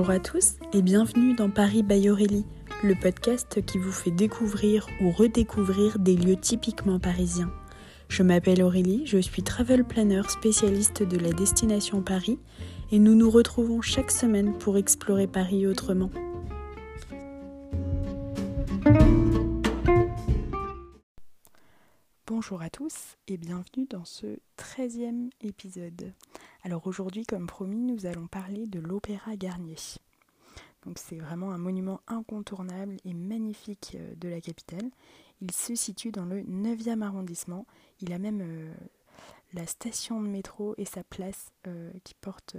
Bonjour à tous et bienvenue dans Paris by Aurélie, le podcast qui vous fait découvrir ou redécouvrir des lieux typiquement parisiens. Je m'appelle Aurélie, je suis travel planner spécialiste de la destination Paris et nous nous retrouvons chaque semaine pour explorer Paris autrement. Bonjour à tous et bienvenue dans ce 13e épisode. Alors aujourd'hui, comme promis, nous allons parler de l'Opéra Garnier. Donc c'est vraiment un monument incontournable et magnifique euh, de la capitale. Il se situe dans le 9e arrondissement. Il a même euh, la station de métro et sa place euh, qui porte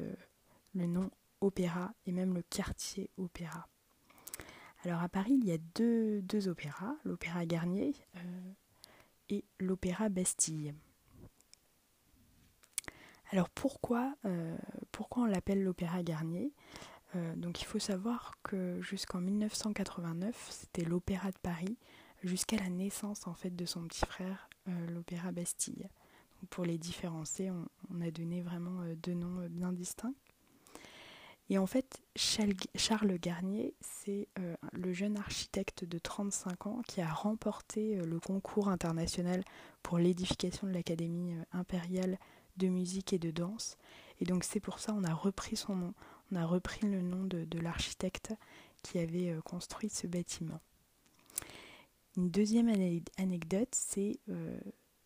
le nom Opéra et même le quartier Opéra. Alors à Paris, il y a deux, deux opéras, l'Opéra Garnier et l'Opéra Bastille. Alors pourquoi, euh, pourquoi on l'appelle l'Opéra Garnier? Euh, Donc il faut savoir que jusqu'en 1989, c'était l'Opéra de Paris, jusqu'à la naissance en fait de son petit frère, euh, l'Opéra Bastille. pour les différencier, on, a donné vraiment deux noms bien distincts. Et en fait, Charles Garnier, c'est le jeune architecte de 35 ans qui a remporté le concours international pour l'édification de l'Académie impériale de musique et de danse. Et donc c'est pour ça on a repris son nom, on a repris le nom de, l'architecte qui avait euh, construit ce bâtiment. Une deuxième anecdote, c'est euh,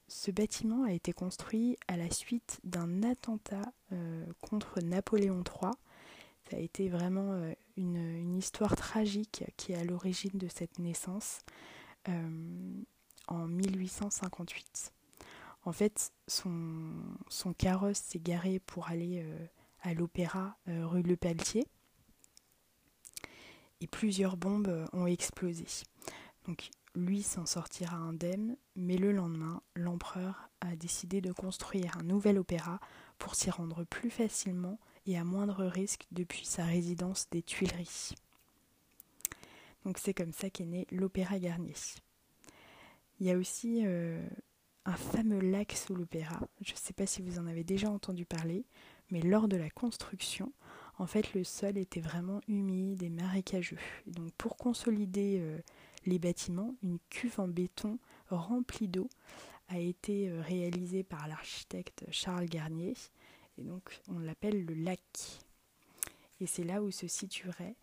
ce bâtiment a été construit à la suite d'un attentat euh, contre Napoléon III. Ça a été vraiment une, une, histoire tragique qui est à l'origine de cette naissance en 1858. En fait, son, carrosse s'est garé pour aller euh, à l'opéra euh, rue Le Pelletier et plusieurs bombes euh, ont explosé. Donc lui s'en sortira indemne, mais le lendemain, l'empereur a décidé de construire un nouvel opéra pour s'y rendre plus facilement et à moindre risque depuis sa résidence des Tuileries. Donc c'est comme ça qu'est né l'Opéra Garnier. Il y a aussi un fameux lac sous l'opéra. Je ne sais pas si vous en avez déjà entendu parler, mais lors de la construction, en fait, le sol était vraiment humide et marécageux. donc, pour consolider euh, les bâtiments, une cuve en béton remplie d'eau a été euh, réalisée par l'architecte Charles Garnier. Et donc, on l'appelle le lac. Et c'est là où se situerait,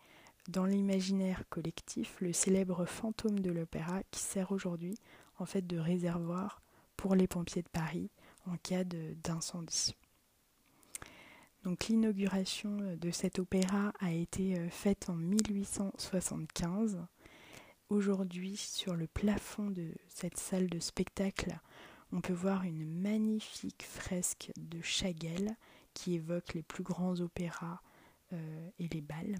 dans l'imaginaire collectif, le célèbre fantôme de l'opéra qui sert aujourd'hui en fait de réservoir pour les pompiers de Paris en cas d'incendie. Donc l'inauguration de cet opéra a été euh, faite en 1875. Aujourd'hui, sur le plafond de cette salle de spectacle, on peut voir une magnifique fresque de Chagall qui évoque les plus grands opéras euh, et les balles.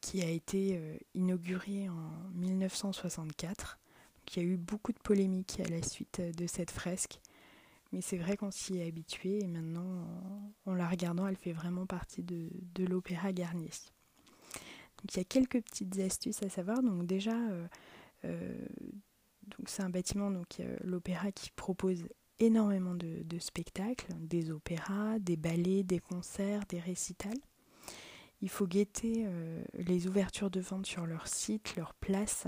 qui a été euh, inauguré en 1964. il y a eu beaucoup de polémiques à la suite euh, de cette fresque. Mais c'est vrai qu'on s'y est habitué et maintenant, en, la regardant, elle fait vraiment partie de, l'opéra Garnier. Donc il y a quelques petites astuces à savoir. Donc déjà, c'est un bâtiment, donc l'opéra qui propose énormément de, spectacles, des opéras, des ballets, des concerts, des récitals. Il faut guetter euh, les ouvertures de vente sur leur site, leur place,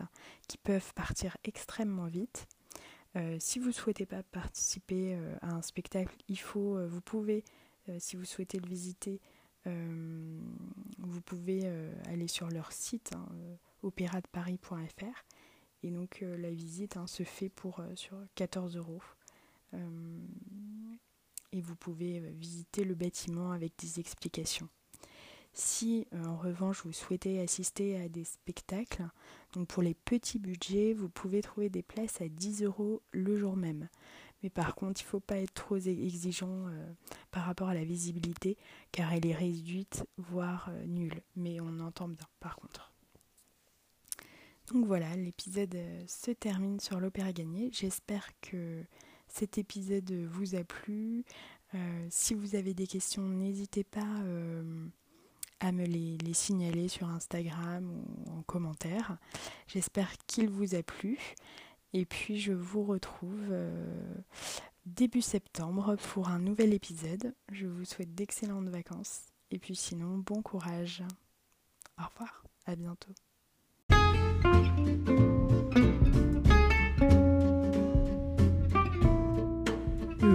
qui peuvent partir extrêmement vite. Euh, si vous ne souhaitez pas participer euh, à un spectacle, il faut, vous pouvez, si vous souhaitez le visiter, vous pouvez aller sur leur site hein, et donc la visite hein, se fait pour sur 14 euros. et vous pouvez visiter le bâtiment avec des explications. Si euh, en revanche vous souhaitez assister à des spectacles, donc pour les petits budgets, vous pouvez trouver des places à 10 euros le jour même. Mais par contre, il ne faut pas être trop exigeant euh, par rapport à la visibilité, car elle est réduite, voire euh, nulle. Mais on entend bien, par contre. Donc voilà, l'épisode se termine sur l'Opéra Gagné. J'espère que cet épisode vous a plu. si vous avez des questions, n'hésitez pas à me les, signaler sur Instagram ou en commentaire. J'espère qu'il vous a plu. Et puis je vous retrouve euh, début septembre pour un nouvel épisode. Je vous souhaite d'excellentes vacances et puis sinon, bon courage. Au revoir, à bientôt.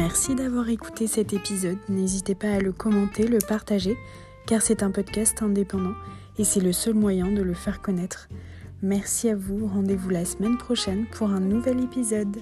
Merci d'avoir écouté cet épisode. N'hésitez pas à le commenter, le partager, car c'est un podcast indépendant et c'est le seul moyen de le faire connaître. Merci à vous, rendez-vous la semaine prochaine pour un nouvel épisode.